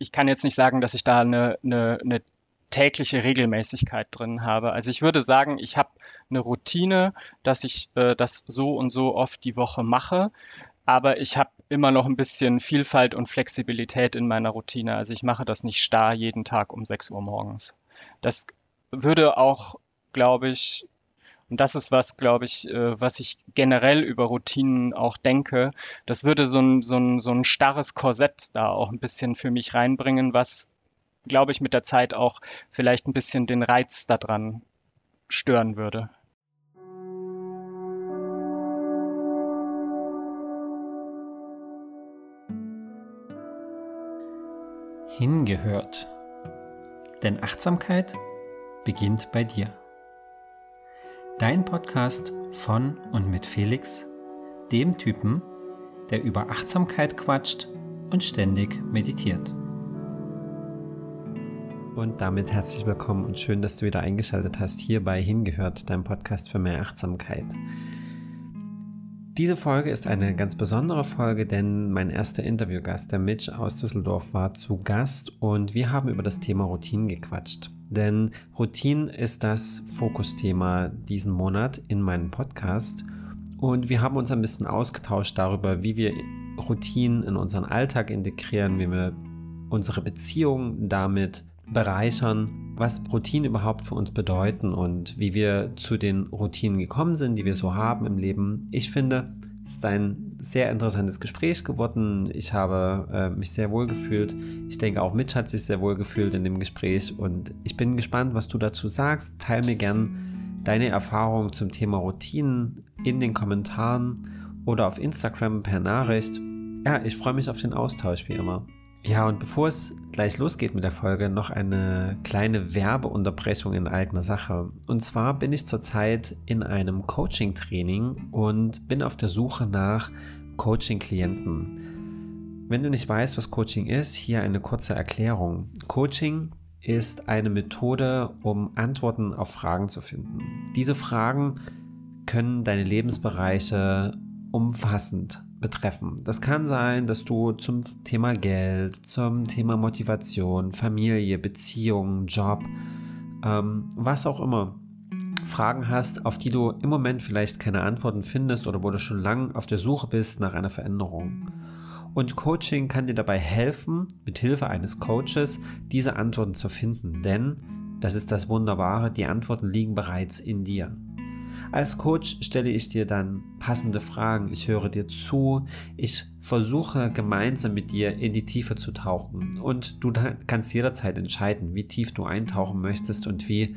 ich kann jetzt nicht sagen, dass ich da eine, eine, eine tägliche Regelmäßigkeit drin habe. Also ich würde sagen, ich habe eine Routine, dass ich äh, das so und so oft die Woche mache, aber ich habe immer noch ein bisschen Vielfalt und Flexibilität in meiner Routine. Also ich mache das nicht starr jeden Tag um 6 Uhr morgens. Das würde auch, glaube ich, und das ist was, glaube ich, äh, was ich generell über Routinen auch denke. Das würde so ein, so, ein, so ein starres Korsett da auch ein bisschen für mich reinbringen, was, glaube ich, mit der Zeit auch vielleicht ein bisschen den Reiz daran stören würde. Hingehört. Denn Achtsamkeit beginnt bei dir. Dein Podcast von und mit Felix, dem Typen, der über Achtsamkeit quatscht und ständig meditiert. Und damit herzlich willkommen und schön, dass du wieder eingeschaltet hast hier bei Hingehört, deinem Podcast für mehr Achtsamkeit. Diese Folge ist eine ganz besondere Folge, denn mein erster Interviewgast, der Mitch aus Düsseldorf, war zu Gast und wir haben über das Thema Routinen gequatscht. Denn Routinen ist das Fokusthema diesen Monat in meinem Podcast und wir haben uns ein bisschen ausgetauscht darüber, wie wir Routinen in unseren Alltag integrieren, wie wir unsere Beziehung damit bereichern, was Routinen überhaupt für uns bedeuten und wie wir zu den Routinen gekommen sind, die wir so haben im Leben. Ich finde, es ist ein sehr interessantes Gespräch geworden. Ich habe äh, mich sehr wohl gefühlt. Ich denke, auch Mitch hat sich sehr wohl gefühlt in dem Gespräch und ich bin gespannt, was du dazu sagst. Teil mir gern deine Erfahrungen zum Thema Routinen in den Kommentaren oder auf Instagram per Nachricht. Ja, ich freue mich auf den Austausch wie immer. Ja, und bevor es gleich losgeht mit der Folge, noch eine kleine Werbeunterbrechung in eigener Sache. Und zwar bin ich zurzeit in einem Coaching-Training und bin auf der Suche nach Coaching-Klienten. Wenn du nicht weißt, was Coaching ist, hier eine kurze Erklärung. Coaching ist eine Methode, um Antworten auf Fragen zu finden. Diese Fragen können deine Lebensbereiche umfassend betreffen. Das kann sein, dass du zum Thema Geld, zum Thema Motivation, Familie, Beziehung, Job, ähm, was auch immer, Fragen hast, auf die du im Moment vielleicht keine Antworten findest oder wo du schon lange auf der Suche bist nach einer Veränderung. Und Coaching kann dir dabei helfen, mit Hilfe eines Coaches diese Antworten zu finden, denn das ist das Wunderbare, die Antworten liegen bereits in dir. Als Coach stelle ich dir dann passende Fragen, ich höre dir zu, ich versuche gemeinsam mit dir in die Tiefe zu tauchen. Und du kannst jederzeit entscheiden, wie tief du eintauchen möchtest und wie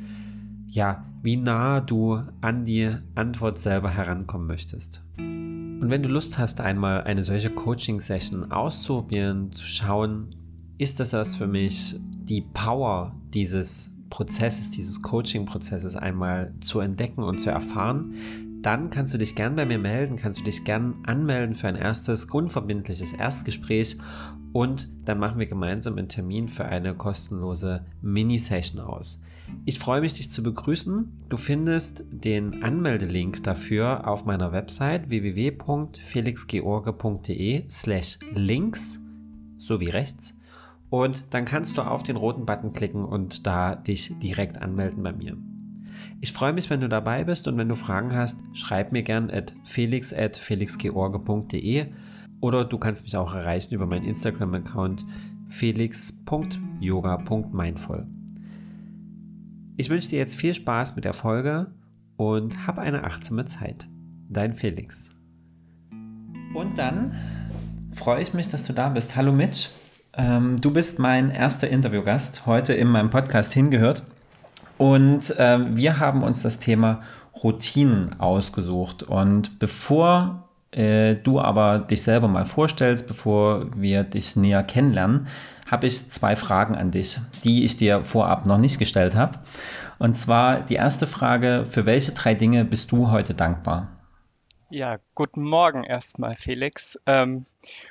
ja, wie nah du an die Antwort selber herankommen möchtest. Und wenn du Lust hast, einmal eine solche Coaching-Session auszuprobieren, zu schauen, ist das was für mich, die Power dieses Prozesses, dieses Coaching-Prozesses einmal zu entdecken und zu erfahren, dann kannst du dich gern bei mir melden, kannst du dich gern anmelden für ein erstes unverbindliches Erstgespräch und dann machen wir gemeinsam einen Termin für eine kostenlose Mini-Session aus. Ich freue mich, dich zu begrüßen. Du findest den Anmeldelink dafür auf meiner Website www.felixgeorge.de slash links sowie rechts und dann kannst du auf den roten Button klicken und da dich direkt anmelden bei mir. Ich freue mich, wenn du dabei bist und wenn du Fragen hast, schreib mir gern at felix at felixgeorge.de oder du kannst mich auch erreichen über meinen Instagram-Account felix.yoga.mindful. Ich wünsche dir jetzt viel Spaß mit der Folge und hab eine achtsame Zeit. Dein Felix. Und dann freue ich mich, dass du da bist. Hallo Mitch. Ähm, du bist mein erster Interviewgast heute in meinem Podcast hingehört. Und ähm, wir haben uns das Thema Routinen ausgesucht. Und bevor äh, du aber dich selber mal vorstellst, bevor wir dich näher kennenlernen, habe ich zwei Fragen an dich, die ich dir vorab noch nicht gestellt habe. Und zwar die erste Frage, für welche drei Dinge bist du heute dankbar? Ja, guten Morgen erstmal, Felix. Ähm,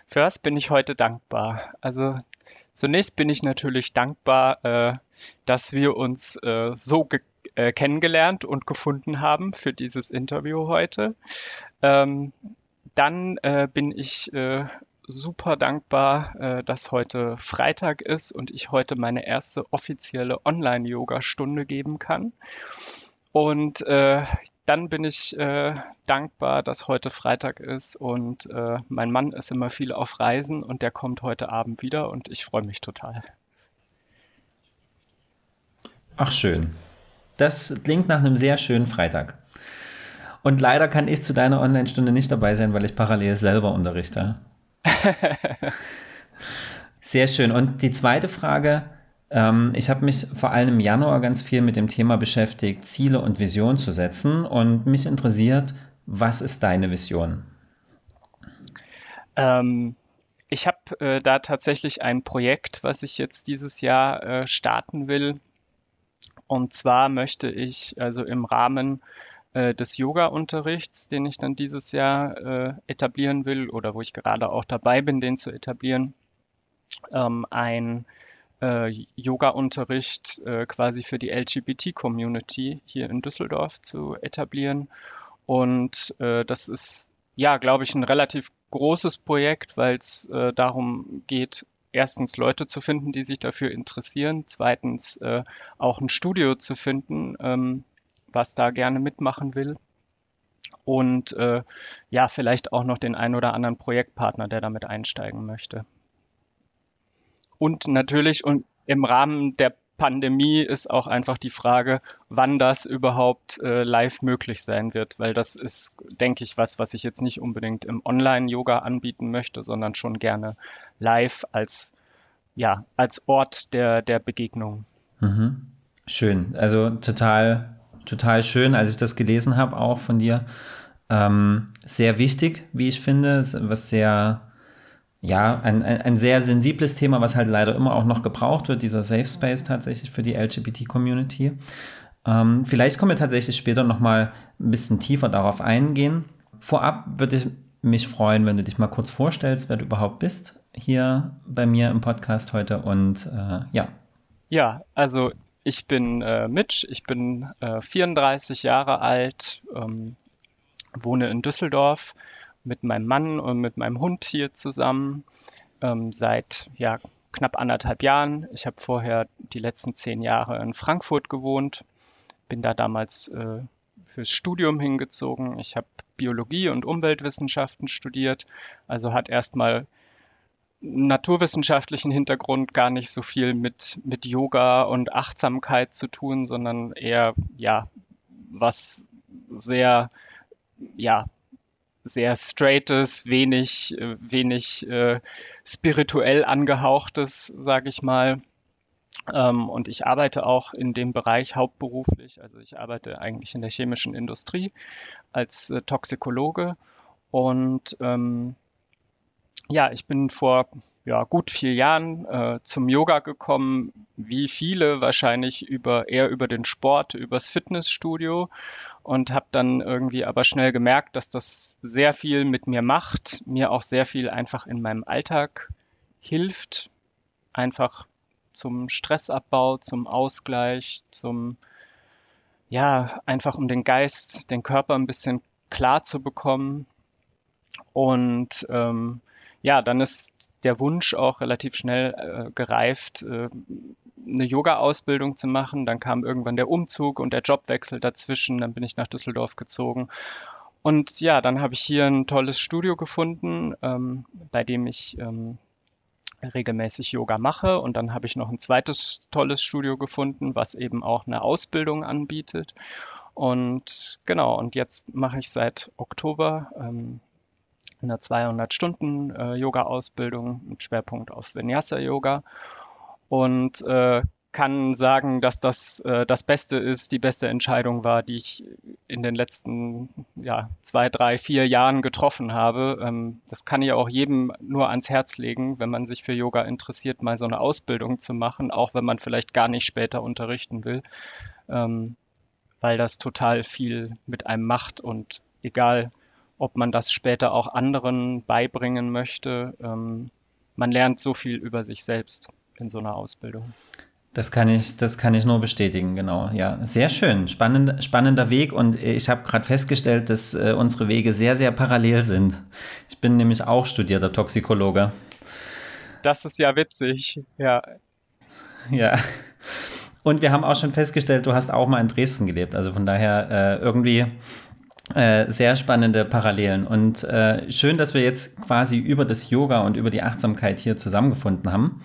für was bin ich heute dankbar? Also zunächst bin ich natürlich dankbar, äh, dass wir uns äh, so äh, kennengelernt und gefunden haben für dieses Interview heute. Ähm, dann äh, bin ich äh, super dankbar, äh, dass heute Freitag ist und ich heute meine erste offizielle Online-Yoga-Stunde geben kann. Und äh, dann bin ich äh, dankbar, dass heute Freitag ist und äh, mein Mann ist immer viel auf Reisen und der kommt heute Abend wieder und ich freue mich total. Ach schön. Das klingt nach einem sehr schönen Freitag. Und leider kann ich zu deiner Online-Stunde nicht dabei sein, weil ich parallel selber unterrichte. Sehr schön. Und die zweite Frage, ich habe mich vor allem im Januar ganz viel mit dem Thema beschäftigt, Ziele und Vision zu setzen. Und mich interessiert, was ist deine Vision? Ähm, ich habe äh, da tatsächlich ein Projekt, was ich jetzt dieses Jahr äh, starten will. Und zwar möchte ich also im Rahmen äh, des Yoga-Unterrichts, den ich dann dieses Jahr äh, etablieren will oder wo ich gerade auch dabei bin, den zu etablieren, ähm, ein äh, Yoga-Unterricht äh, quasi für die LGBT-Community hier in Düsseldorf zu etablieren. Und äh, das ist, ja, glaube ich, ein relativ großes Projekt, weil es äh, darum geht, erstens Leute zu finden, die sich dafür interessieren, zweitens äh, auch ein Studio zu finden, ähm, was da gerne mitmachen will. Und äh, ja, vielleicht auch noch den einen oder anderen Projektpartner, der damit einsteigen möchte. Und natürlich und im Rahmen der Pandemie ist auch einfach die Frage, wann das überhaupt äh, live möglich sein wird, weil das ist, denke ich, was, was ich jetzt nicht unbedingt im Online-Yoga anbieten möchte, sondern schon gerne live als, ja, als Ort der, der Begegnung. Mhm. Schön, also total total schön, als ich das gelesen habe, auch von dir. Ähm, sehr wichtig, wie ich finde, was sehr, ja, ein, ein, ein, sehr sensibles Thema, was halt leider immer auch noch gebraucht wird, dieser Safe Space tatsächlich für die LGBT-Community. Ähm, vielleicht kommen wir tatsächlich später nochmal ein bisschen tiefer darauf eingehen. Vorab würde ich mich freuen, wenn du dich mal kurz vorstellst, wer du überhaupt bist hier bei mir im Podcast heute und äh, ja. Ja, also ich bin äh, Mitch, ich bin äh, 34 Jahre alt, ähm, wohne in Düsseldorf mit meinem Mann und mit meinem Hund hier zusammen ähm, seit ja, knapp anderthalb Jahren. Ich habe vorher die letzten zehn Jahre in Frankfurt gewohnt, bin da damals äh, fürs Studium hingezogen. Ich habe Biologie und Umweltwissenschaften studiert, also hat erstmal naturwissenschaftlichen Hintergrund gar nicht so viel mit, mit Yoga und Achtsamkeit zu tun, sondern eher, ja, was sehr, ja, sehr straightes, wenig, wenig äh, spirituell angehauchtes, sage ich mal. Ähm, und ich arbeite auch in dem Bereich hauptberuflich. Also ich arbeite eigentlich in der chemischen Industrie als äh, Toxikologe und ähm, ja, ich bin vor ja, gut vier Jahren äh, zum Yoga gekommen, wie viele wahrscheinlich über eher über den Sport, übers Fitnessstudio und habe dann irgendwie aber schnell gemerkt, dass das sehr viel mit mir macht, mir auch sehr viel einfach in meinem Alltag hilft, einfach zum Stressabbau, zum Ausgleich, zum ja, einfach um den Geist, den Körper ein bisschen klar zu bekommen. Und ähm, ja, dann ist der Wunsch auch relativ schnell äh, gereift, äh, eine Yoga-Ausbildung zu machen. Dann kam irgendwann der Umzug und der Jobwechsel dazwischen. Dann bin ich nach Düsseldorf gezogen. Und ja, dann habe ich hier ein tolles Studio gefunden, ähm, bei dem ich ähm, regelmäßig Yoga mache. Und dann habe ich noch ein zweites tolles Studio gefunden, was eben auch eine Ausbildung anbietet. Und genau, und jetzt mache ich seit Oktober ähm, eine 200-Stunden-Yoga-Ausbildung äh, mit Schwerpunkt auf Vinyasa-Yoga und äh, kann sagen, dass das äh, das Beste ist, die beste Entscheidung war, die ich in den letzten ja, zwei, drei, vier Jahren getroffen habe. Ähm, das kann ich auch jedem nur ans Herz legen, wenn man sich für Yoga interessiert, mal so eine Ausbildung zu machen, auch wenn man vielleicht gar nicht später unterrichten will, ähm, weil das total viel mit einem macht und egal, ob man das später auch anderen beibringen möchte. Ähm, man lernt so viel über sich selbst in so einer Ausbildung. Das kann ich, das kann ich nur bestätigen, genau. Ja, sehr schön, spannend, spannender Weg und ich habe gerade festgestellt, dass äh, unsere Wege sehr, sehr parallel sind. Ich bin nämlich auch studierter Toxikologe. Das ist ja witzig, ja. Ja. Und wir haben auch schon festgestellt, du hast auch mal in Dresden gelebt. Also von daher äh, irgendwie äh, sehr spannende Parallelen. Und äh, schön, dass wir jetzt quasi über das Yoga und über die Achtsamkeit hier zusammengefunden haben.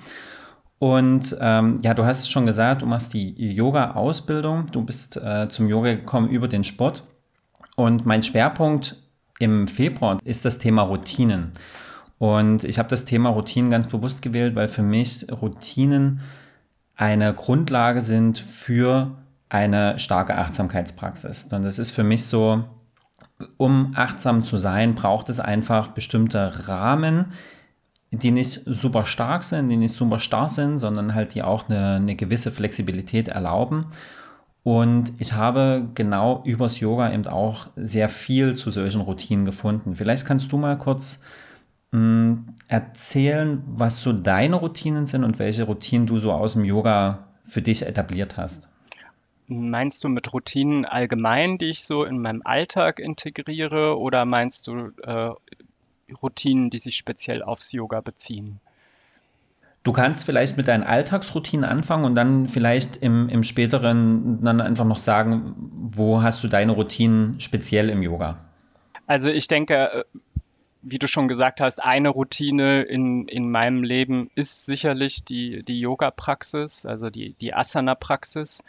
Und ähm, ja, du hast es schon gesagt, du machst die Yoga-Ausbildung. Du bist äh, zum Yoga gekommen über den Sport. Und mein Schwerpunkt im Februar ist das Thema Routinen. Und ich habe das Thema Routinen ganz bewusst gewählt, weil für mich Routinen eine Grundlage sind für eine starke Achtsamkeitspraxis. Und das ist für mich so, um achtsam zu sein, braucht es einfach bestimmte Rahmen, die nicht super stark sind, die nicht super starr sind, sondern halt die auch eine, eine gewisse Flexibilität erlauben. Und ich habe genau übers Yoga eben auch sehr viel zu solchen Routinen gefunden. Vielleicht kannst du mal kurz mh, mm, erzählen, was so deine Routinen sind und welche Routinen du so aus dem Yoga für dich etabliert hast. Meinst du mit Routinen allgemein, die ich so in meinem Alltag integriere, oder meinst du äh, Routinen, die sich speziell aufs Yoga beziehen? Du kannst vielleicht mit deinen Alltagsroutinen anfangen und dann vielleicht im, im späteren dann einfach noch sagen, wo hast du deine Routinen speziell im Yoga? Also ich denke, äh, wie du schon gesagt hast, eine Routine in, in meinem Leben ist sicherlich die, die Yoga-Praxis, also die, die Asana-Praxis.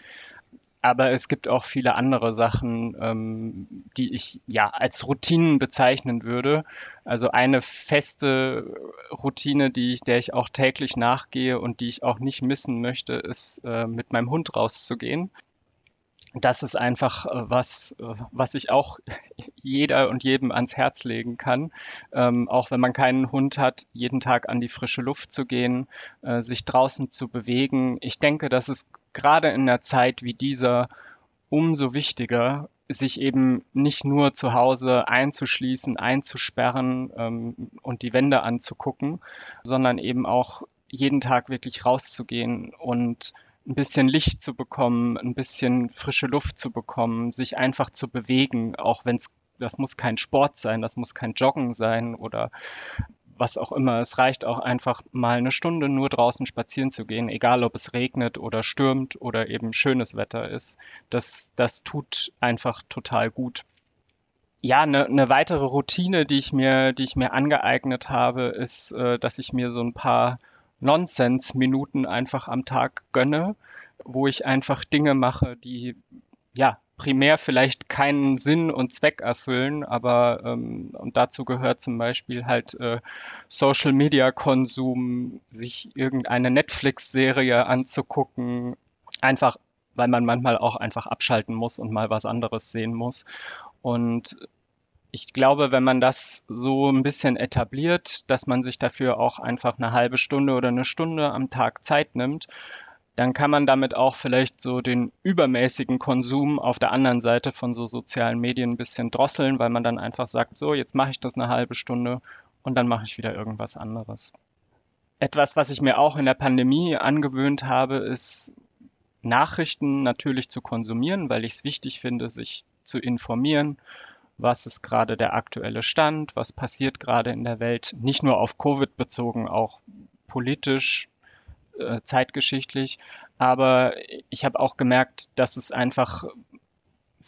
Aber es gibt auch viele andere Sachen, ähm, die ich ja als Routinen bezeichnen würde. Also eine feste Routine, die ich, der ich auch täglich nachgehe und die ich auch nicht missen möchte, ist äh, mit meinem Hund rauszugehen das ist einfach äh, was, äh, was ich auch jeder und jedem ans Herz legen kann. Ähm, auch wenn man keinen Hund hat, jeden Tag an die frische Luft zu gehen, äh, sich draußen zu bewegen. Ich denke, dass es gerade in einer Zeit wie dieser umso wichtiger, sich eben nicht nur zu Hause einzuschließen, einzusperren ähm, und die Wände anzugucken, sondern eben auch jeden Tag wirklich rauszugehen und ein bisschen Licht zu bekommen, ein bisschen frische Luft zu bekommen, sich einfach zu bewegen, auch wenn es, das muss kein Sport sein, das muss kein Joggen sein oder was auch immer. Es reicht auch einfach mal eine Stunde nur draußen spazieren zu gehen, egal ob es regnet oder stürmt oder eben schönes Wetter ist. Das, das tut einfach total gut. Ja, eine, eine weitere Routine, die ich mir, die ich mir angeeignet habe, ist, äh, dass ich mir so ein paar Nonsense-Minuten einfach am Tag gönne, wo ich einfach Dinge mache, die ja primär vielleicht keinen Sinn und Zweck erfüllen, aber ähm, und dazu gehört zum Beispiel halt äh, Social Media Konsum, sich irgendeine Netflix-Serie anzugucken, einfach weil man manchmal auch einfach abschalten muss und mal was anderes sehen muss. Und ich glaube, wenn man das so ein bisschen etabliert, dass man sich dafür auch einfach eine halbe Stunde oder eine Stunde am Tag Zeit nimmt, dann kann man damit auch vielleicht so den übermäßigen Konsum auf der anderen Seite von so sozialen Medien ein bisschen drosseln, weil man dann einfach sagt, so, jetzt mache ich das eine halbe Stunde und dann mache ich wieder irgendwas anderes. Etwas, was ich mir auch in der Pandemie angewöhnt habe, ist Nachrichten natürlich zu konsumieren, weil ich es wichtig finde, sich zu informieren was ist gerade der aktuelle Stand, was passiert gerade in der Welt, nicht nur auf Covid bezogen, auch politisch, äh, zeitgeschichtlich. Aber ich habe auch gemerkt, dass es einfach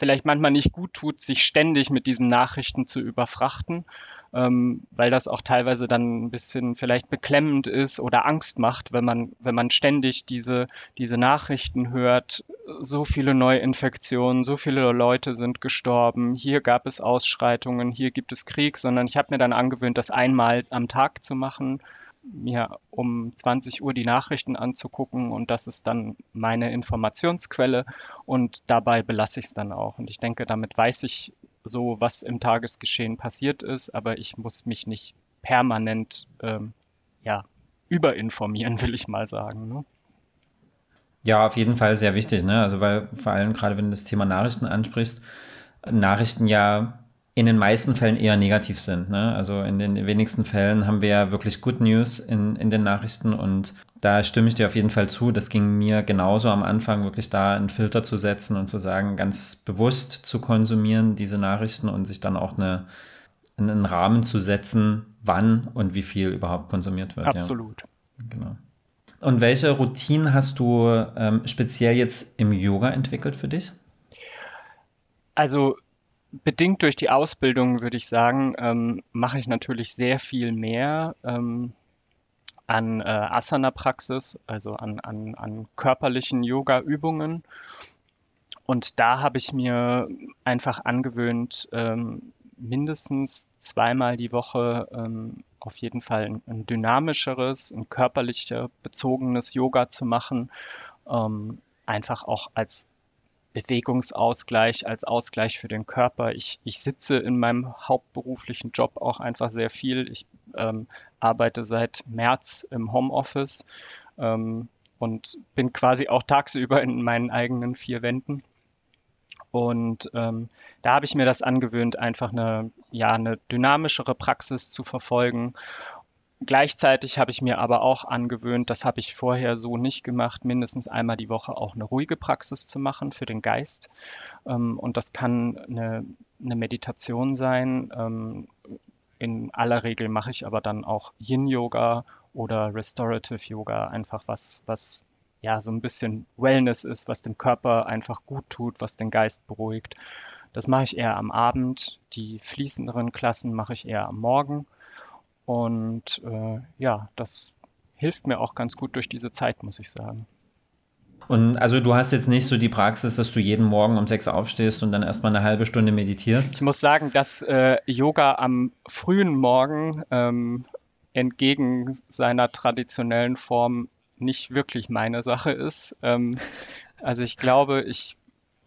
vielleicht manchmal nicht gut tut, sich ständig mit diesen Nachrichten zu überfrachten ähm, weil das auch teilweise dann ein bisschen vielleicht beklemmend ist oder Angst macht, wenn man, wenn man ständig diese, diese Nachrichten hört, so viele Neuinfektionen, so viele Leute sind gestorben, hier gab es Ausschreitungen, hier gibt es Krieg, sondern ich habe mir dann angewöhnt, das einmal am Tag zu machen mir um 20 Uhr die Nachrichten anzugucken und das ist dann meine Informationsquelle und dabei belasse ich es dann auch. Und ich denke, damit weiß ich so, was im Tagesgeschehen passiert ist, aber ich muss mich nicht permanent ähm, ja, überinformieren, will ich mal sagen. Ne? Ja, auf jeden Fall sehr wichtig, ne? Also weil vor allem gerade wenn du das Thema Nachrichten ansprichst, Nachrichten ja in den meisten Fällen eher negativ sind. Ne? Also in den wenigsten Fällen haben wir ja wirklich Good News in, in den Nachrichten und da stimme ich dir auf jeden Fall zu. Das ging mir genauso am Anfang, wirklich da einen Filter zu setzen und zu sagen, ganz bewusst zu konsumieren, diese Nachrichten und sich dann auch eine, einen Rahmen zu setzen, wann und wie viel überhaupt konsumiert wird. Absolut. Ja. Genau. Und welche Routinen hast du ähm, speziell jetzt im Yoga entwickelt für dich? Also bedingt durch die Ausbildung würde ich sagen, ähm, mache ich natürlich sehr viel mehr ähm, an äh, Asana-Praxis, also an, an, an körperlichen Yoga-Übungen. Und da habe ich mir einfach angewöhnt, ähm, mindestens zweimal die Woche ähm, auf jeden Fall ein, ein, dynamischeres, ein körperlicher bezogenes Yoga zu machen. Ähm, einfach auch als Bewegungsausgleich, als Ausgleich für den Körper. Ich, ich sitze in meinem hauptberuflichen Job auch einfach sehr viel. Ich ähm, arbeite seit März im Homeoffice ähm, und bin quasi auch tagsüber in meinen eigenen vier Wänden. Und ähm, da habe ich mir das angewöhnt, einfach eine, ja, eine dynamischere Praxis zu verfolgen Gleichzeitig habe ich mir aber auch angewöhnt, das habe ich vorher so nicht gemacht, mindestens einmal die Woche auch eine ruhige Praxis zu machen für den Geist. Ähm, und das kann eine, eine Meditation sein. Ähm, in aller Regel mache ich aber dann auch Yin-Yoga oder Restorative Yoga, einfach was, was ja so ein bisschen Wellness ist, was dem Körper einfach gut tut, was den Geist beruhigt. Das mache ich eher am Abend. Die fließenderen Klassen mache ich eher am Morgen. Und äh, ja, das hilft mir auch ganz gut durch diese Zeit, muss ich sagen. Und also du hast jetzt nicht so die Praxis, dass du jeden Morgen um sechs aufstehst und dann erstmal eine halbe Stunde meditierst? Ich muss sagen, dass äh, Yoga am frühen Morgen ähm, entgegen seiner traditionellen Form nicht wirklich meine Sache ist. Ähm, also ich glaube, ich,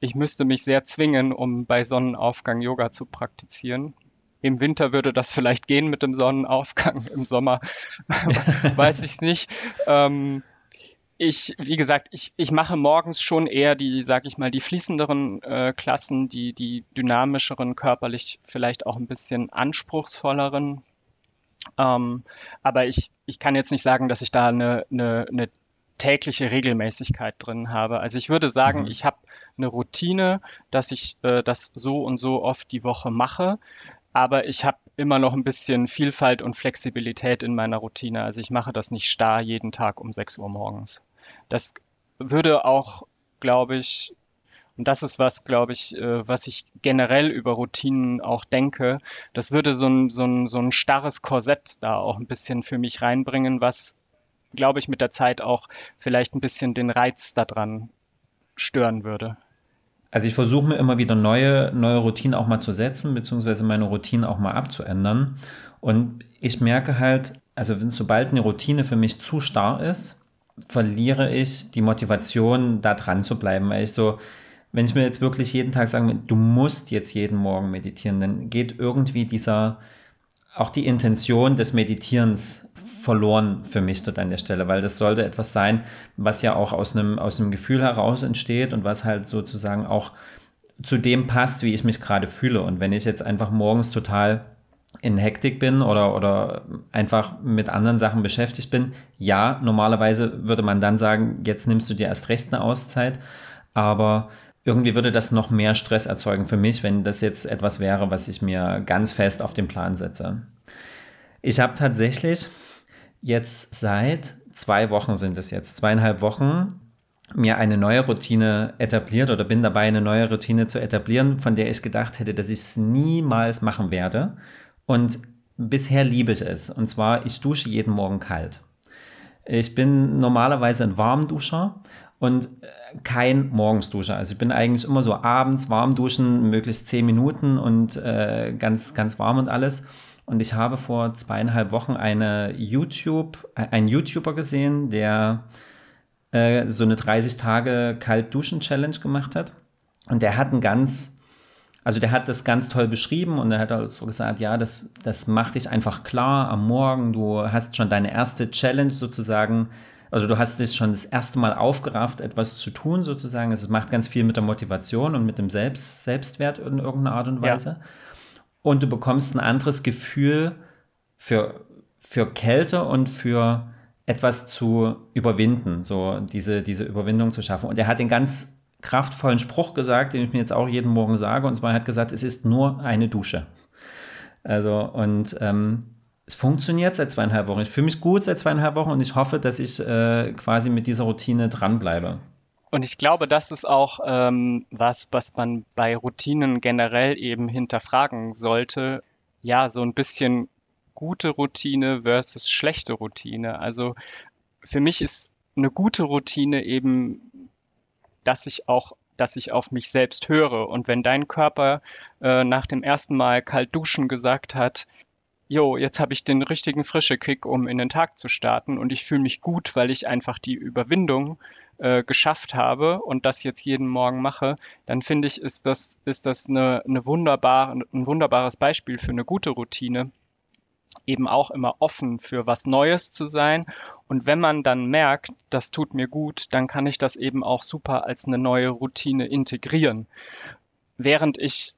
ich müsste mich sehr zwingen, um bei Sonnenaufgang Yoga zu praktizieren. Im Winter würde das vielleicht gehen mit dem Sonnenaufgang, im Sommer weiß ich es nicht. Ähm, ich, wie gesagt, ich, ich mache morgens schon eher die, sag ich mal, die fließenderen äh, Klassen, die, die dynamischeren, körperlich vielleicht auch ein bisschen anspruchsvolleren. Ähm, aber ich, ich kann jetzt nicht sagen, dass ich da eine, eine, eine tägliche Regelmäßigkeit drin habe. Also ich würde sagen, mhm. ich habe eine Routine, dass ich äh, das so und so oft die Woche mache aber ich habe immer noch ein bisschen Vielfalt und Flexibilität in meiner Routine. Also ich mache das nicht starr jeden Tag um 6 Uhr morgens. Das würde auch, glaube ich, und das ist was, glaube ich, äh, was ich generell über Routinen auch denke, das würde so ein, so, ein, so ein starres Korsett da auch ein bisschen für mich reinbringen, was, glaube ich, mit der Zeit auch vielleicht ein bisschen den Reiz daran stören würde. Also ich versuche mir immer wieder neue, neue Routinen auch mal zu setzen, beziehungsweise meine Routinen auch mal abzuändern. Und ich merke halt, also wenn sobald eine Routine für mich zu starr ist, verliere ich die Motivation, da dran zu bleiben. Weil ich so, wenn ich mir jetzt wirklich jeden Tag sage, du musst jetzt jeden Morgen meditieren, dann geht irgendwie dieser, auch die Intention des Meditierens verloren für mich dort an der Stelle, weil das sollte etwas sein, was ja auch aus einem, aus einem Gefühl heraus entsteht und was halt sozusagen auch zu dem passt, wie ich mich gerade fühle. Und wenn ich jetzt einfach morgens total in Hektik bin oder, oder einfach mit anderen Sachen beschäftigt bin, ja, normalerweise würde man dann sagen, jetzt nimmst du dir erst recht eine Auszeit, aber irgendwie würde das noch mehr Stress erzeugen für mich, wenn das jetzt etwas wäre, was ich mir ganz fest auf den Plan setze. Ich habe tatsächlich jetzt seit zwei Wochen sind es jetzt, zweieinhalb Wochen, mir eine neue Routine etabliert oder bin dabei, eine neue Routine zu etablieren, von der ich gedacht hätte, dass ich es niemals machen werde. Und bisher liebe ich es. Und zwar, ich dusche jeden Morgen kalt. Ich bin normalerweise ein Warmduscher und äh, kein Morgensduscher. Also ich bin eigentlich immer so abends warm duschen, möglichst zehn Minuten und äh, ganz, ganz warm und alles. Und ich habe vor zweieinhalb Wochen eine YouTube, einen YouTuber gesehen, der äh, so eine 30 Tage Kalt-Duschen-Challenge gemacht hat. Und der hat ein ganz, also der hat das ganz toll beschrieben und er hat auch so gesagt, ja, das, das macht dich einfach klar am Morgen. Du hast schon deine erste Challenge sozusagen also du hast dich schon das erste Mal aufgerafft, etwas zu tun sozusagen. Es macht ganz viel mit der Motivation und mit dem Selbst, Selbstwert in irgendeiner Art und Weise. Ja. und du bekommst ein anderes Gefühl für, für Kälte und für etwas zu überwinden, so diese, diese Überwindung zu schaffen. Und er hat den ganz kraftvollen Spruch gesagt, den ich mir jetzt auch jeden Morgen sage, und zwar hat gesagt, es ist nur eine Dusche. Also, und ähm, es funktioniert seit zweieinhalb Wochen. Ich fühle mich gut seit zweieinhalb Wochen und ich hoffe, dass ich äh, quasi mit dieser Routine dranbleibe. Und ich glaube, das ist auch ähm, was, was man bei Routinen generell eben hinterfragen sollte. Ja, so ein bisschen gute Routine versus schlechte Routine. Also für mich ist eine gute Routine eben, dass ich auch dass ich auf mich selbst höre. Und wenn dein Körper äh, nach dem ersten Mal kalt duschen gesagt hat, jo, jetzt habe ich den richtigen frische Kick, um in den Tag zu starten und ich fühle mich gut, weil ich einfach die Überwindung äh, geschafft habe und das jetzt jeden Morgen mache, dann finde ich, ist das, ist das eine, eine wunderbar, ein wunderbares Beispiel für eine gute Routine, eben auch immer offen für was Neues zu sein. Und wenn man dann merkt, das tut mir gut, dann kann ich das eben auch super als eine neue Routine integrieren. Während ich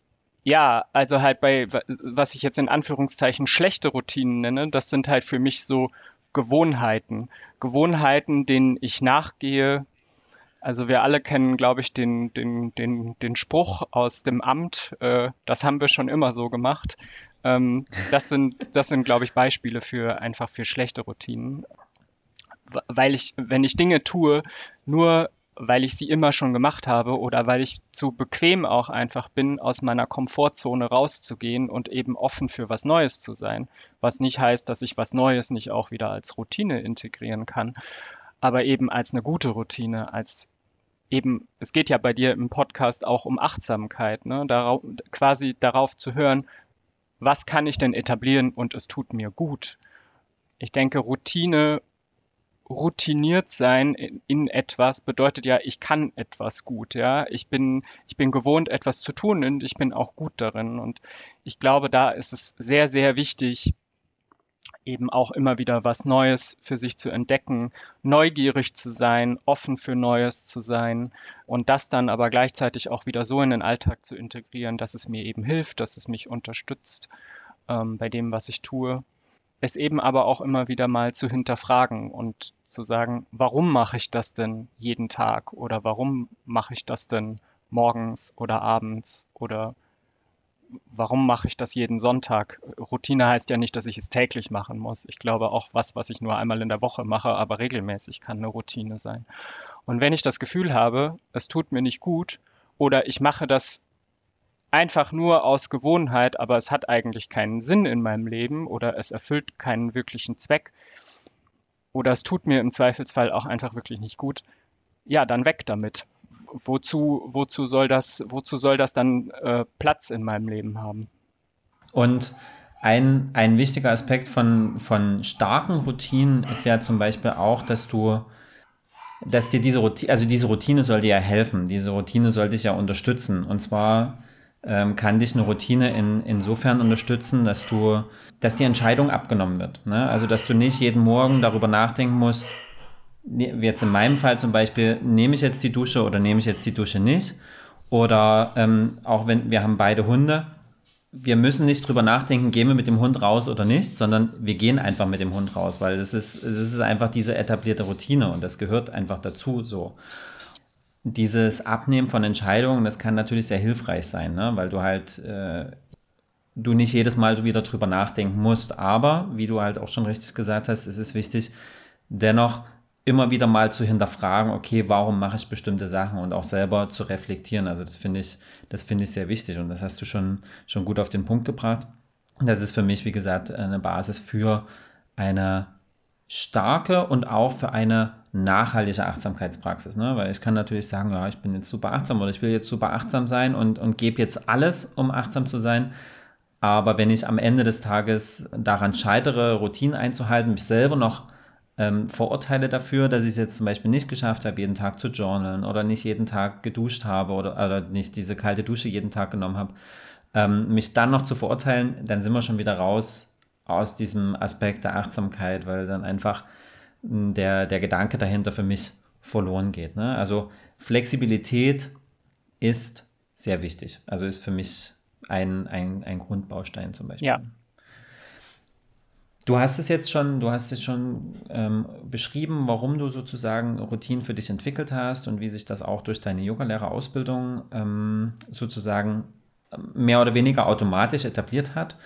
ja, also halt bei, was ich jetzt in Anführungszeichen schlechte Routinen nenne, das sind halt für mich so Gewohnheiten. Gewohnheiten, denen ich nachgehe. Also wir alle kennen, glaube ich, den, den, den, den Spruch aus dem Amt, äh, das haben wir schon immer so gemacht. Ähm, das sind, das sind, glaube ich, Beispiele für einfach für schlechte Routinen. Weil ich, wenn ich Dinge tue, nur weil ich sie immer schon gemacht habe oder weil ich zu bequem auch einfach bin, aus meiner Komfortzone rauszugehen und eben offen für was Neues zu sein. Was nicht heißt, dass ich was Neues nicht auch wieder als Routine integrieren kann, aber eben als eine gute Routine, als eben, es geht ja bei dir im Podcast auch um Achtsamkeit, ne? darauf, quasi darauf zu hören, was kann ich denn etablieren und es tut mir gut. Ich denke, Routine routiniert sein in, in, etwas bedeutet ja, ich kann etwas gut, ja. Ich bin, ich bin gewohnt, etwas zu tun und ich bin auch gut darin. Und ich glaube, da ist es sehr, sehr wichtig, eben auch immer wieder was Neues für sich zu entdecken, neugierig zu sein, offen für Neues zu sein und das dann aber gleichzeitig auch wieder so in den Alltag zu integrieren, dass es mir eben hilft, dass es mich unterstützt ähm, bei dem, was ich tue es eben aber auch immer wieder mal zu hinterfragen und zu sagen, warum mache ich das denn jeden Tag oder warum mache ich das denn morgens oder abends oder warum mache ich das jeden Sonntag? Routine heißt ja nicht, dass ich es täglich machen muss. Ich glaube auch was, was ich nur einmal in der Woche mache, aber regelmäßig kann eine Routine sein. Und wenn ich das Gefühl habe, es tut mir nicht gut oder ich mache das einfach nur aus Gewohnheit, aber es hat eigentlich keinen Sinn in meinem Leben oder es erfüllt keinen wirklichen Zweck oder es tut mir im Zweifelsfall auch einfach wirklich nicht gut, ja, dann weg damit. Wozu, wozu, soll, das, wozu soll das dann äh, Platz in meinem Leben haben? Und ein, ein wichtiger Aspekt von, von starken Routinen ist ja zum Beispiel auch, dass du dass dir diese Routine, also diese Routine soll dir ja helfen, diese Routine soll dich ja unterstützen. Und zwar ähm, kann dich eine Routine in, insofern unterstützen, dass du, dass die Entscheidung abgenommen wird. Ne? Also, dass du nicht jeden Morgen darüber nachdenken musst, ne, jetzt in meinem Fall zum Beispiel, nehme ich jetzt die Dusche oder nehme ich jetzt die Dusche nicht? Oder ähm, auch wenn wir haben beide Hunde, wir müssen nicht drüber nachdenken, gehen wir mit dem Hund raus oder nicht, sondern wir gehen einfach mit dem Hund raus, weil das ist, das ist einfach diese etablierte Routine und das gehört einfach dazu so dieses Abnehmen von Entscheidungen, das kann natürlich sehr hilfreich sein, ne? weil du halt äh, du nicht jedes Mal wieder drüber nachdenken musst. Aber wie du halt auch schon richtig gesagt hast, ist es wichtig, dennoch immer wieder mal zu hinterfragen, okay, warum mache ich bestimmte Sachen und auch selber zu reflektieren. Also das finde ich, das finde ich sehr wichtig und das hast du schon, schon gut auf den Punkt gebracht. Und das ist für mich, wie gesagt, eine Basis für eine starke und auch für eine nachhaltige Achtsamkeitspraxis. Ne? Weil ich kann natürlich sagen, ja, ich bin jetzt super achtsam oder ich will jetzt super achtsam sein und, und gebe jetzt alles, um achtsam zu sein. Aber wenn ich am Ende des Tages daran scheitere, Routinen einzuhalten, mich selber noch ähm, verurteile dafür, dass ich es jetzt zum Beispiel nicht geschafft habe, jeden Tag zu journalen oder nicht jeden Tag geduscht habe oder, oder nicht diese kalte Dusche jeden Tag genommen habe, ähm, mich dann noch zu verurteilen, dann sind wir schon wieder raus aus diesem Aspekt der Achtsamkeit, weil dann einfach der, der Gedanke dahinter für mich verloren geht. Ne? Also Flexibilität ist sehr wichtig. Also ist für mich ein, ein, ein Grundbaustein zum Beispiel. Ja. Du hast es jetzt schon, du hast es schon ähm, beschrieben, warum du sozusagen Routinen für dich entwickelt hast und wie sich das auch durch deine Yogalehrerausbildung ähm, sozusagen ähm, mehr oder weniger automatisch etabliert hat.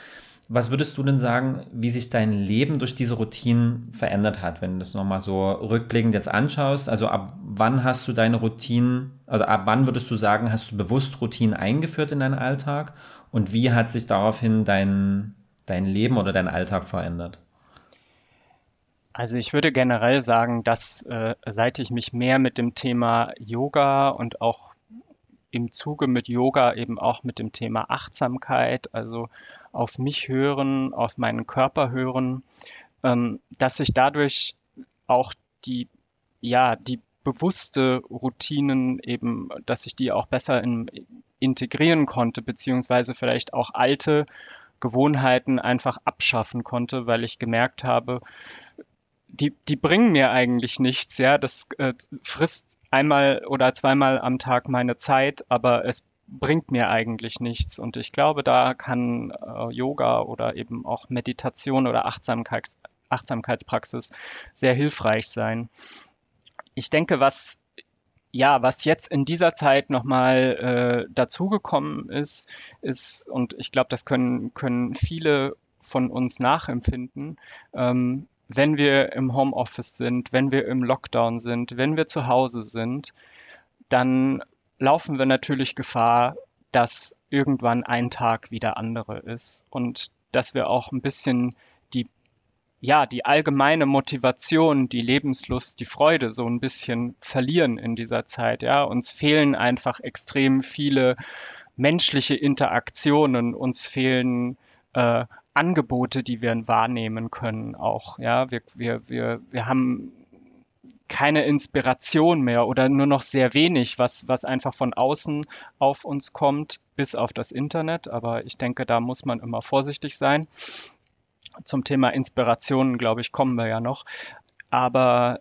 Was würdest du denn sagen, wie sich dein Leben durch diese Routinen verändert hat, wenn du das nochmal so rückblickend jetzt anschaust? Also ab wann hast du deine Routinen, also ab wann würdest du sagen, hast du bewusst Routinen eingeführt in deinen Alltag? Und wie hat sich daraufhin dein, dein Leben oder dein Alltag verändert? Also ich würde generell sagen, dass äh, seit ich mich mehr mit dem Thema Yoga und auch im Zuge mit Yoga eben auch mit dem Thema Achtsamkeit, also auf mich hören, auf meinen Körper hören, ähm, dass sich dadurch auch die, ja, die bewusste Routinen eben, dass ich die auch besser in, integrieren konnte, beziehungsweise vielleicht auch alte Gewohnheiten einfach abschaffen konnte, weil ich gemerkt habe, die, die bringen mir eigentlich nichts, ja. Das äh, frisst einmal oder zweimal am Tag meine Zeit, aber es bringt mir eigentlich nichts. Und ich glaube, da kann äh, Yoga oder eben auch Meditation oder Achtsamkeits Achtsamkeitspraxis sehr hilfreich sein. Ich denke, was ja, was jetzt in dieser Zeit nochmal äh, dazugekommen ist, ist, und ich glaube, das können, können viele von uns nachempfinden, ähm, wenn wir im Homeoffice sind, wenn wir im Lockdown sind, wenn wir zu Hause sind, dann laufen wir natürlich Gefahr, dass irgendwann ein Tag wieder andere ist und dass wir auch ein bisschen die ja, die allgemeine Motivation, die Lebenslust, die Freude so ein bisschen verlieren in dieser Zeit. Ja, uns fehlen einfach extrem viele menschliche Interaktionen, uns fehlen äh, Angebote, die wir wahrnehmen können auch. Ja, wir, wir, wir, wir haben keine Inspiration mehr oder nur noch sehr wenig, was, was einfach von außen auf uns kommt, bis auf das Internet. Aber ich denke, da muss man immer vorsichtig sein. Zum Thema Inspirationen, glaube ich, kommen wir ja noch. Aber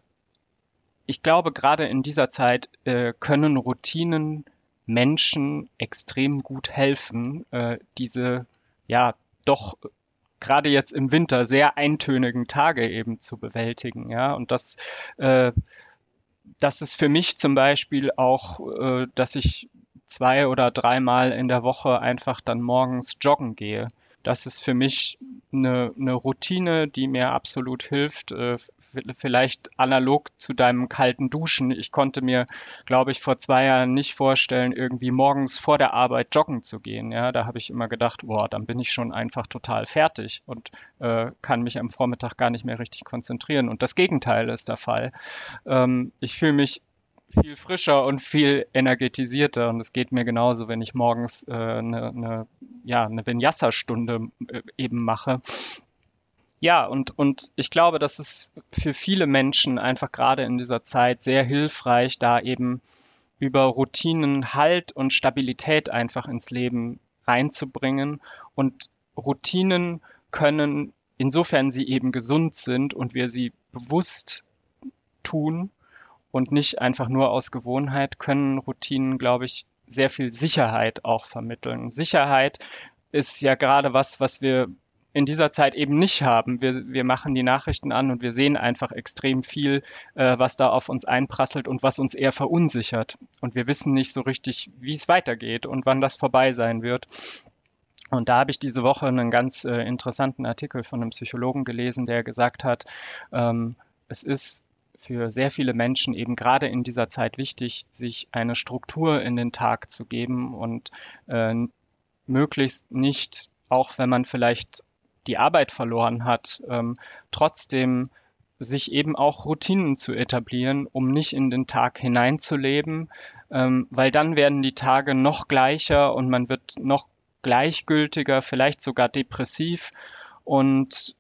ich glaube, gerade in dieser Zeit äh, können Routinen Menschen extrem gut helfen, äh, diese ja doch gerade jetzt im Winter sehr eintönigen Tage eben zu bewältigen. Ja, und das, äh, das ist für mich zum Beispiel auch, äh, dass ich zwei oder dreimal in der Woche einfach dann morgens joggen gehe. Das ist für mich eine, eine Routine, die mir absolut hilft, äh, vielleicht analog zu deinem kalten Duschen. Ich konnte mir, glaube ich, vor zwei Jahren nicht vorstellen, irgendwie morgens vor der Arbeit joggen zu gehen. Ja, da habe ich immer gedacht, boah, dann bin ich schon einfach total fertig und äh, kann mich am Vormittag gar nicht mehr richtig konzentrieren. Und das Gegenteil ist der Fall. Ähm, ich fühle mich viel frischer und viel energetisierter. Und es geht mir genauso, wenn ich morgens äh, eine, eine, ja, eine Vinyasa-Stunde äh, eben mache. Ja, und, und ich glaube, das ist für viele Menschen einfach gerade in dieser Zeit sehr hilfreich, da eben über Routinen Halt und Stabilität einfach ins Leben reinzubringen. Und Routinen können, insofern sie eben gesund sind und wir sie bewusst tun und nicht einfach nur aus Gewohnheit, können Routinen, glaube ich, sehr viel Sicherheit auch vermitteln. Sicherheit ist ja gerade was, was wir in dieser Zeit eben nicht haben. Wir, wir machen die Nachrichten an und wir sehen einfach extrem viel, äh, was da auf uns einprasselt und was uns eher verunsichert. Und wir wissen nicht so richtig, wie es weitergeht und wann das vorbei sein wird. Und da habe ich diese Woche einen ganz äh, interessanten Artikel von einem Psychologen gelesen, der gesagt hat, ähm, es ist für sehr viele Menschen eben gerade in dieser Zeit wichtig, sich eine Struktur in den Tag zu geben und äh, möglichst nicht, auch wenn man vielleicht die Arbeit verloren hat, ähm, trotzdem sich eben auch Routinen zu etablieren, um nicht in den Tag hineinzuleben, ähm, weil dann werden die Tage noch gleicher und man wird noch gleichgültiger, vielleicht sogar depressiv. Und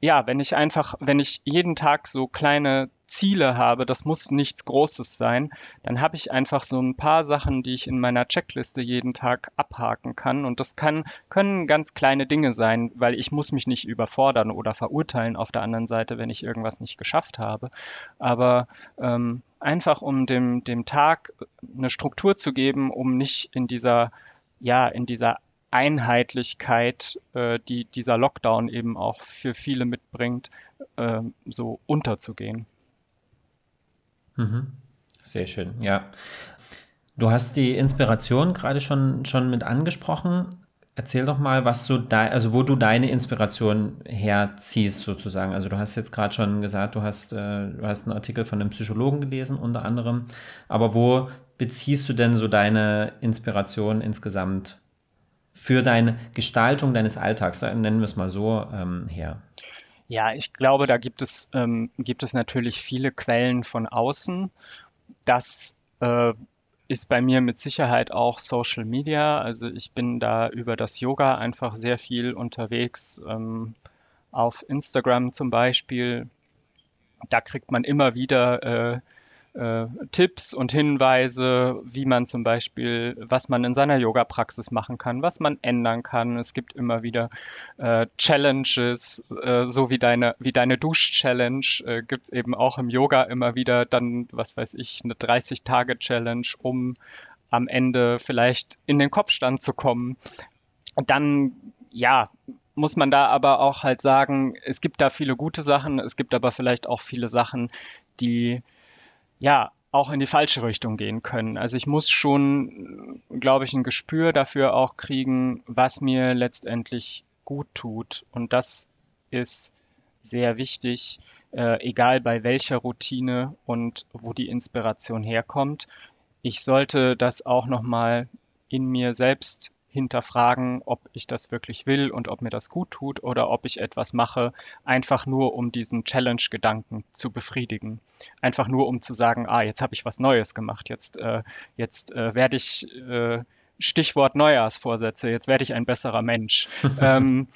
ja, wenn ich einfach, wenn ich jeden Tag so kleine Ziele habe, das muss nichts Großes sein, dann habe ich einfach so ein paar Sachen, die ich in meiner Checkliste jeden Tag abhaken kann. Und das kann, können ganz kleine Dinge sein, weil ich muss mich nicht überfordern oder verurteilen auf der anderen Seite, wenn ich irgendwas nicht geschafft habe. Aber ähm, einfach um dem, dem Tag eine Struktur zu geben, um nicht in dieser, ja, in dieser Einheitlichkeit, äh, die dieser Lockdown eben auch für viele mitbringt, äh, so unterzugehen. Mhm. Sehr schön, ja. Du hast die Inspiration gerade schon, schon mit angesprochen. Erzähl doch mal, was so da, also wo du deine Inspiration herziehst sozusagen. Also du hast jetzt gerade schon gesagt, du hast, äh, du hast einen Artikel von einem Psychologen gelesen unter anderem. Aber wo beziehst du denn so deine Inspiration insgesamt für deine Gestaltung deines Alltags, nennen wir es mal so, ähm, her? Ja, ich glaube, da gibt es, ähm, gibt es natürlich viele Quellen von außen. Das äh, ist bei mir mit Sicherheit auch Social Media. Also ich bin da über das Yoga einfach sehr viel unterwegs. Ähm, auf Instagram zum Beispiel. Da kriegt man immer wieder äh, äh, Tipps und Hinweise, wie man zum Beispiel, was man in seiner Yoga-Praxis machen kann, was man ändern kann. Es gibt immer wieder äh, Challenges, äh, so wie deine, wie deine Dusch-Challenge, äh, gibt es eben auch im Yoga immer wieder dann, was weiß ich, eine 30-Tage-Challenge, um am Ende vielleicht in den Kopfstand zu kommen. Und dann, ja, muss man da aber auch halt sagen, es gibt da viele gute Sachen, es gibt aber vielleicht auch viele Sachen, die ja, auch in die falsche Richtung gehen können. Also ich muss schon, glaube ich, ein Gespür dafür auch kriegen, was mir letztendlich gut tut. Und das ist sehr wichtig, äh, egal bei welcher Routine und wo die Inspiration herkommt. Ich sollte das auch nochmal in mir selbst hinterfragen, ob ich das wirklich will und ob mir das gut tut oder ob ich etwas mache, einfach nur um diesen Challenge-Gedanken zu befriedigen. Einfach nur um zu sagen, ah, jetzt habe ich was Neues gemacht, jetzt, äh, jetzt äh, werde ich, äh, Stichwort Neujahrsvorsätze, jetzt werde ich ein besserer Mensch. ähm,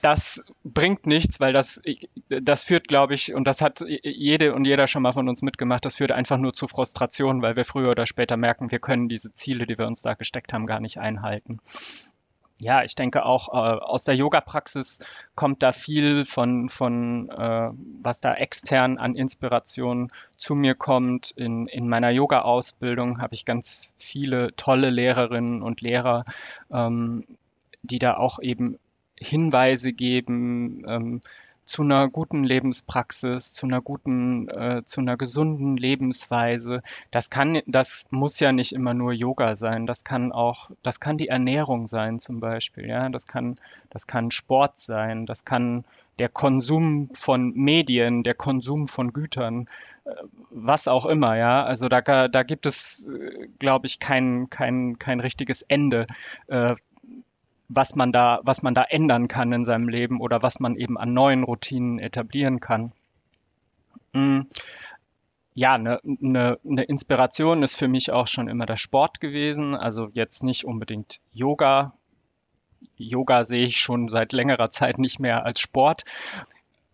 das bringt nichts, weil das, das führt, glaube ich, und das hat jede und jeder schon mal von uns mitgemacht, das führt einfach nur zu Frustration, weil wir früher oder später merken, wir können diese Ziele, die wir uns da gesteckt haben, gar nicht einhalten. Ja, ich denke auch äh, aus der Yoga-Praxis kommt da viel von, von äh, was da extern an Inspiration zu mir kommt. In, in meiner Yoga-Ausbildung habe ich ganz viele tolle Lehrerinnen und Lehrer, ähm, die da auch eben Hinweise geben ähm, zu einer guten Lebenspraxis, zu einer guten, äh, zu einer gesunden Lebensweise. Das kann, das muss ja nicht immer nur Yoga sein. Das kann auch, das kann die Ernährung sein zum Beispiel. Ja, das kann, das kann Sport sein. Das kann der Konsum von Medien, der Konsum von Gütern, äh, was auch immer, ja. Also da, da gibt es, äh, glaube ich, kein, kein, kein richtiges Ende äh, was man da, was man da ändern kann in seinem Leben oder was man eben an neuen Routinen etablieren kann. Mm. Ja, eine, eine, eine Inspiration ist für mich auch schon immer der Sport gewesen. Also jetzt nicht unbedingt Yoga. Yoga sehe ich schon seit längerer Zeit nicht mehr als Sport.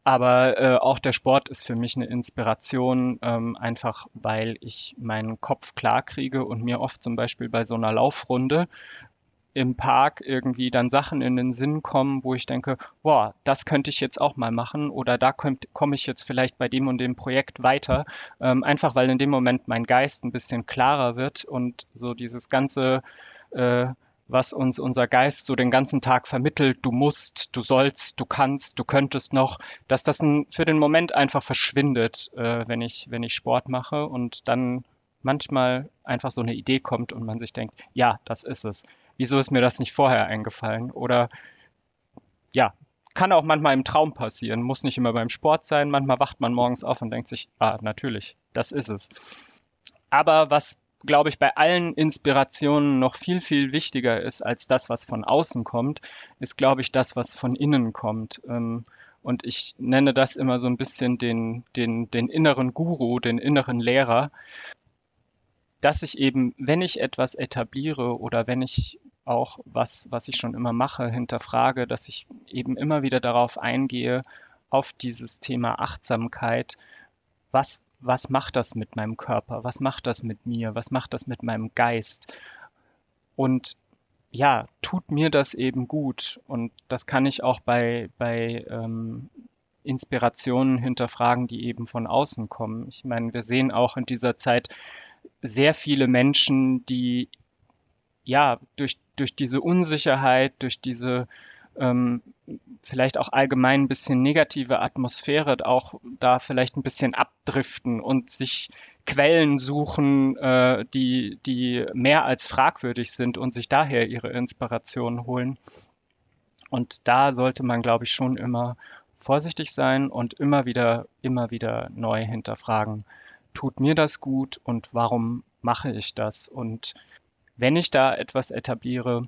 Aber äh, auch der Sport ist für mich eine Inspiration, ähm, einfach weil ich meinen Kopf klar kriege und mir oft zum Beispiel bei so einer Laufrunde im Park irgendwie dann Sachen in den Sinn kommen, wo ich denke, boah, das könnte ich jetzt auch mal machen oder da komme ich jetzt vielleicht bei dem und dem Projekt weiter. Ähm, einfach weil in dem Moment mein Geist ein bisschen klarer wird und so dieses ganze, äh, was uns unser Geist so den ganzen Tag vermittelt, du musst, du sollst, du kannst, du könntest noch, dass das ein, für den Moment einfach verschwindet, äh, wenn ich, wenn ich Sport mache und dann manchmal einfach so eine Idee kommt und man sich denkt, ja, das ist es wieso ist mir das nicht vorher eingefallen? Oder ja, kann auch manchmal im Traum passieren, muss nicht immer beim Sport sein. Manchmal wacht man morgens auf und denkt sich, ah, natürlich, das ist es. Aber was, glaube ich, bei allen Inspirationen noch viel, viel wichtiger ist als das, was von außen kommt, ist, glaube ich, das, was von innen kommt. Ähm, und ich nenne das immer so ein bisschen den, den, den inneren Guru, den inneren Lehrer, dass ich eben, wenn ich etwas etabliere oder wenn ich auch was, was ich schon immer mache, hinterfrage, dass ich eben immer wieder darauf eingehe, auf dieses Thema Achtsamkeit. Was, was macht das mit meinem Körper? Was macht das mit mir? Was macht das mit meinem Geist? Und ja, tut mir das eben gut. Und das kann ich auch bei, bei ähm, Inspirationen hinterfragen, die eben von außen kommen. Ich meine, wir sehen auch in dieser Zeit sehr viele Menschen, die ja durch durch diese Unsicherheit, durch diese ähm, vielleicht auch allgemein ein bisschen negative Atmosphäre auch da vielleicht ein bisschen abdriften und sich Quellen suchen, äh, die, die mehr als fragwürdig sind und sich daher ihre Inspiration holen. Und da sollte man, glaube ich, schon immer vorsichtig sein und immer wieder, immer wieder neu hinterfragen. Tut mir das gut und warum mache ich das? Und wenn ich da etwas etabliere,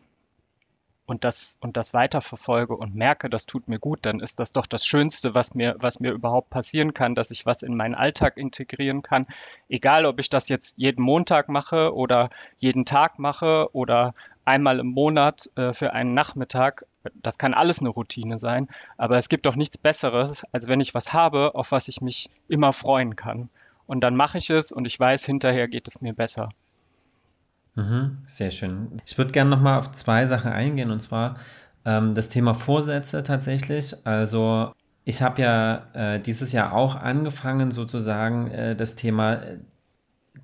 und das, und das weiterverfolge und merke, das tut mir gut, dann ist das doch das Schönste, was mir, was mir überhaupt passieren kann, dass ich was in meinen Alltag integrieren kann. Egal, ob ich das jetzt jeden Montag mache oder jeden Tag mache oder einmal im Monat äh, für einen Nachmittag. Das kann alles eine Routine sein. Aber es gibt doch nichts Besseres, als wenn ich was habe, auf was ich mich immer freuen kann. Und dann mache ich es und ich weiß, hinterher geht es mir besser. Mhm, sehr schön. Ich würde gerne nochmal auf zwei Sachen eingehen und zwar ähm, das Thema Vorsätze tatsächlich. Also ich habe ja äh, dieses Jahr auch angefangen, sozusagen äh, das Thema äh,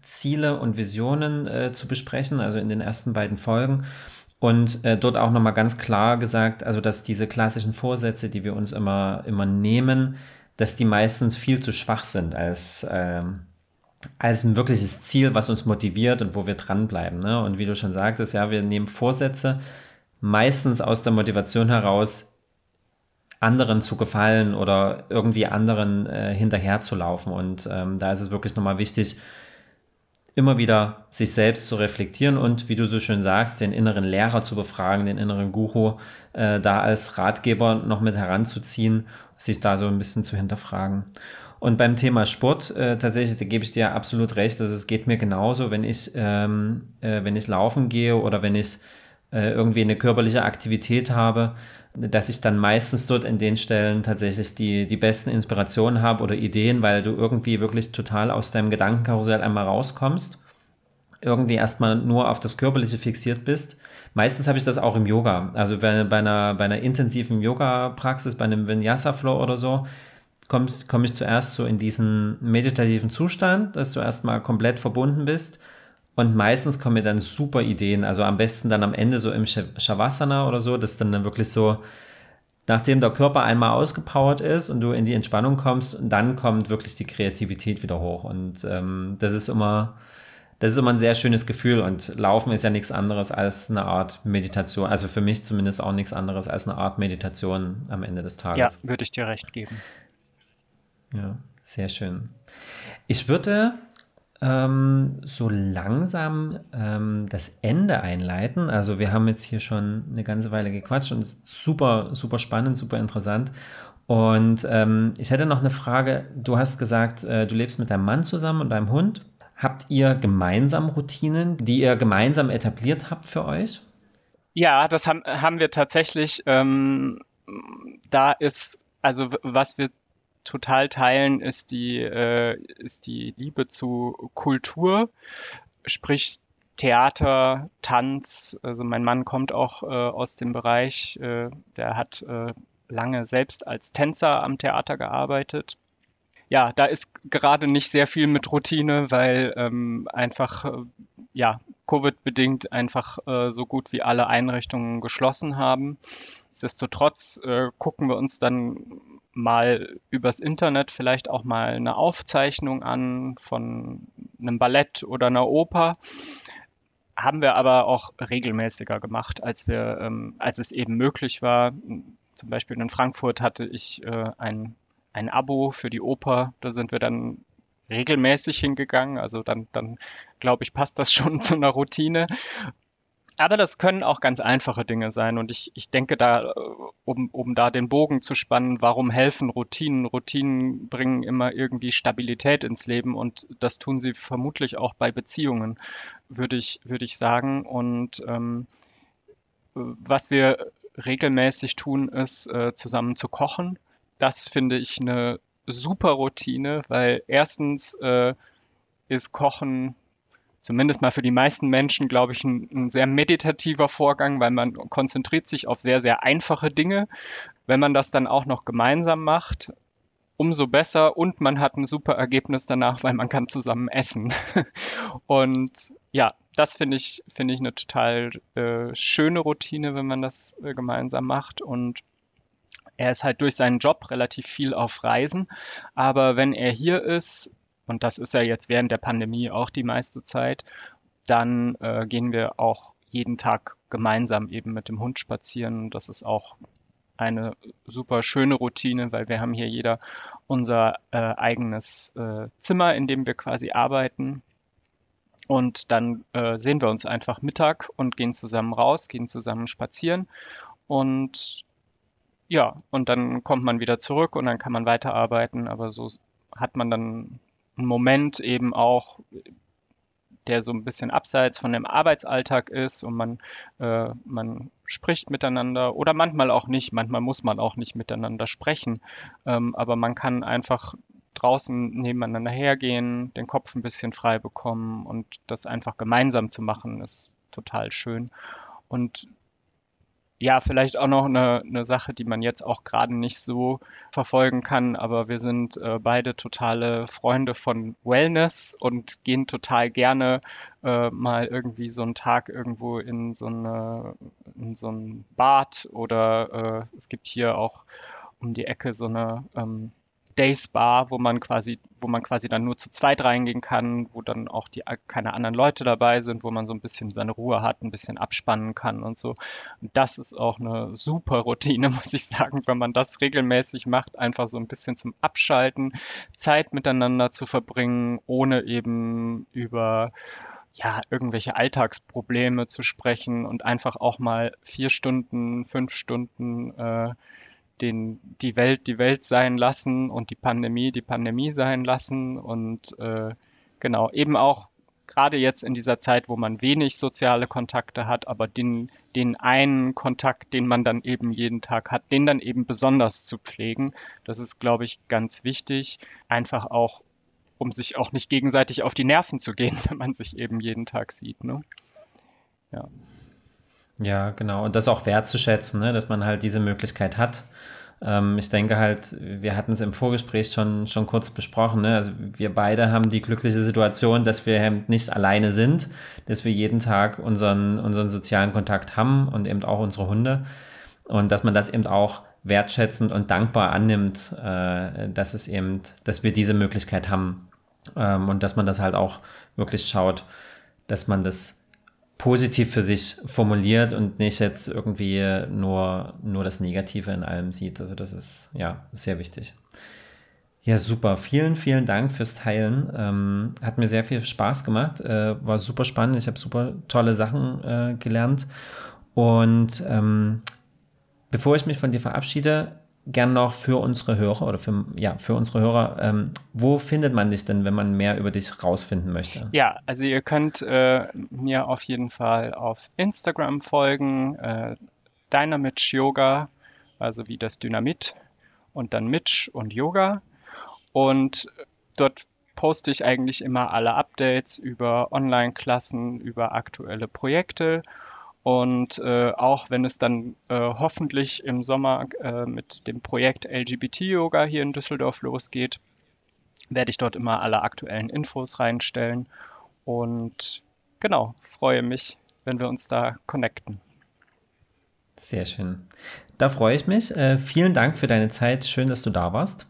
Ziele und Visionen äh, zu besprechen, also in den ersten beiden Folgen. Und äh, dort auch nochmal ganz klar gesagt, also dass diese klassischen Vorsätze, die wir uns immer, immer nehmen, dass die meistens viel zu schwach sind als, ähm, als ein wirkliches Ziel, was uns motiviert und wo wir dranbleiben. Ne? Und wie du schon sagtest, ja, wir nehmen Vorsätze meistens aus der Motivation heraus, anderen zu gefallen oder irgendwie anderen äh, hinterherzulaufen. Und ähm, da ist es wirklich nochmal wichtig, immer wieder sich selbst zu reflektieren und, wie du so schön sagst, den inneren Lehrer zu befragen, den inneren Guru äh, da als Ratgeber noch mit heranzuziehen, sich da so ein bisschen zu hinterfragen. Und beim Thema Sport, äh, tatsächlich, da gebe ich dir absolut recht. Also es geht mir genauso, wenn ich, ähm, äh, wenn ich laufen gehe oder wenn ich äh, irgendwie eine körperliche Aktivität habe, dass ich dann meistens dort in den Stellen tatsächlich die, die besten Inspirationen habe oder Ideen, weil du irgendwie wirklich total aus deinem Gedankenkarussell einmal rauskommst irgendwie erstmal nur auf das Körperliche fixiert bist. Meistens habe ich das auch im Yoga. Also bei, bei, einer, bei einer intensiven Yoga-Praxis, bei einem Vinyasa-Flow oder so, komme komm ich zuerst so in diesen meditativen Zustand, dass du erstmal komplett verbunden bist. Und meistens kommen mir dann super Ideen, also am besten dann am Ende so im Shavasana oder so, dass dann, dann wirklich so, nachdem der Körper einmal ausgepowert ist und du in die Entspannung kommst, dann kommt wirklich die Kreativität wieder hoch. Und ähm, das ist immer, das ist immer ein sehr schönes Gefühl. Und Laufen ist ja nichts anderes als eine Art Meditation. Also für mich zumindest auch nichts anderes als eine Art Meditation am Ende des Tages. Ja, würde ich dir recht geben. Ja, sehr schön. Ich würde ähm, so langsam ähm, das Ende einleiten. Also wir haben jetzt hier schon eine ganze Weile gequatscht und super, super spannend, super interessant. Und ähm, ich hätte noch eine Frage. Du hast gesagt, äh, du lebst mit deinem Mann zusammen und deinem Hund. Habt ihr gemeinsam Routinen, die ihr gemeinsam etabliert habt für euch? Ja, das haben, haben wir tatsächlich. Ähm, da ist, also was wir total teilen, ist die, äh, ist die Liebe zu Kultur, sprich Theater, Tanz. Also mein Mann kommt auch äh, aus dem Bereich, äh, der hat äh, lange selbst als Tänzer am Theater gearbeitet. Ja, da ist gerade nicht sehr viel mit Routine, weil ähm, einfach, äh, ja, Covid-bedingt einfach äh, so gut wie alle Einrichtungen geschlossen haben. Nichtsdestotrotz äh, gucken wir uns dann mal übers Internet vielleicht auch mal eine Aufzeichnung an von einem Ballett oder einer Oper. Haben wir aber auch regelmäßiger gemacht, als wir, ähm, als es eben möglich war. Zum Beispiel in Frankfurt hatte ich äh, ein, ein Abo für die Oper. Da sind wir dann regelmäßig hingegangen. Also dann, dann glaube ich, passt das schon zu einer Routine. Aber das können auch ganz einfache Dinge sein. Und ich, ich denke da, äh, um, um da den Bogen zu spannen, warum helfen Routinen? Routinen bringen immer irgendwie Stabilität ins Leben und das tun sie vermutlich auch bei Beziehungen, würde ich, würde ich sagen. Und ähm, was wir regelmäßig tun, ist äh, zusammen zu kochen. Das finde ich eine super Routine, weil erstens äh, ist Kochen zumindest mal für die meisten Menschen, glaube ich, ein, ein, sehr meditativer Vorgang, weil man konzentriert sich auf sehr, sehr einfache Dinge. Wenn man das dann auch noch gemeinsam macht, umso besser und man hat ein super Ergebnis danach, weil man kann zusammen essen. und ja, das finde ich, finde ich eine total äh, schöne Routine, wenn man das äh, gemeinsam macht und er ist halt durch seinen Job relativ viel auf Reisen, aber wenn er hier ist, und das ist er jetzt während der Pandemie auch die meiste Zeit, dann äh, gehen wir auch jeden Tag gemeinsam eben mit dem Hund spazieren. Das ist auch eine super schöne Routine, weil wir haben hier jeder unser äh, eigenes äh, Zimmer, in dem wir quasi arbeiten. Und dann äh, sehen wir uns einfach Mittag und gehen zusammen raus, gehen zusammen spazieren. Und ja, und dann kommt man wieder zurück und dann kann man weiterarbeiten. Aber so hat man dann einen Moment eben auch, der so ein bisschen abseits von dem Arbeitsalltag ist und man, äh, man spricht miteinander oder manchmal auch nicht. Manchmal muss man auch nicht miteinander sprechen, ähm, aber man kann einfach draußen nebeneinander hergehen, den Kopf ein bisschen frei bekommen und das einfach gemeinsam zu machen, ist total schön. Und ja, vielleicht auch noch eine, eine Sache, die man jetzt auch gerade nicht so verfolgen kann, aber wir sind äh, beide totale Freunde von Wellness und gehen total gerne äh, mal irgendwie so einen Tag irgendwo in so, eine, in so ein Bad oder äh, es gibt hier auch um die Ecke so eine ähm, Days Bar, wo man quasi, wo man quasi dann nur zu zweit reingehen kann, wo dann auch die keine anderen Leute dabei sind, wo man so ein bisschen seine Ruhe hat, ein bisschen abspannen kann und so. Und das ist auch eine super Routine, muss ich sagen, wenn man das regelmäßig macht, einfach so ein bisschen zum Abschalten, Zeit miteinander zu verbringen, ohne eben über ja, irgendwelche Alltagsprobleme zu sprechen und einfach auch mal vier Stunden, fünf Stunden äh, den, die Welt die Welt sein lassen und die Pandemie die Pandemie sein lassen und äh, genau, eben auch gerade jetzt in dieser Zeit, wo man wenig soziale Kontakte hat, aber den, den einen Kontakt, den man dann eben jeden Tag hat, den dann eben besonders zu pflegen, das ist, glaube ich, ganz wichtig. Einfach auch, um sich auch nicht gegenseitig auf die Nerven zu gehen, wenn man sich eben jeden Tag sieht. Ne? Ja. Ja, genau. Und das auch wertzuschätzen, ne? dass man halt diese Möglichkeit hat. Ähm, ich denke halt, wir hatten es im Vorgespräch schon, schon kurz besprochen. Ne? Also wir beide haben die glückliche Situation, dass wir nicht alleine sind, dass wir jeden Tag unseren, unseren sozialen Kontakt haben und eben auch unsere Hunde. Und dass man das eben auch wertschätzend und dankbar annimmt, äh, dass es eben, dass wir diese Möglichkeit haben. Ähm, und dass man das halt auch wirklich schaut, dass man das positiv für sich formuliert und nicht jetzt irgendwie nur, nur das Negative in allem sieht. Also das ist ja sehr wichtig. Ja, super. Vielen, vielen Dank fürs Teilen. Ähm, hat mir sehr viel Spaß gemacht. Äh, war super spannend. Ich habe super tolle Sachen äh, gelernt. Und ähm, bevor ich mich von dir verabschiede, gern noch für unsere Hörer oder für, ja, für unsere Hörer, ähm, wo findet man dich denn, wenn man mehr über dich rausfinden möchte? Ja, also ihr könnt äh, mir auf jeden Fall auf Instagram folgen, äh, Dynamitch Yoga, also wie das Dynamit und dann Mitch und Yoga. Und dort poste ich eigentlich immer alle Updates über Online-Klassen, über aktuelle Projekte und äh, auch wenn es dann äh, hoffentlich im Sommer äh, mit dem Projekt LGBT Yoga hier in Düsseldorf losgeht, werde ich dort immer alle aktuellen Infos reinstellen. Und genau, freue mich, wenn wir uns da connecten. Sehr schön. Da freue ich mich. Äh, vielen Dank für deine Zeit. Schön, dass du da warst.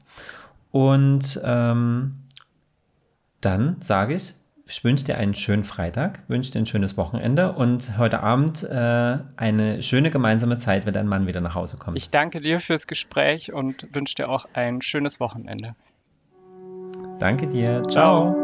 Und ähm, dann sage ich ich wünsche dir einen schönen Freitag, wünsche dir ein schönes Wochenende und heute Abend äh, eine schöne gemeinsame Zeit, wenn dein Mann wieder nach Hause kommt. Ich danke dir fürs Gespräch und wünsche dir auch ein schönes Wochenende. Danke dir. Ciao.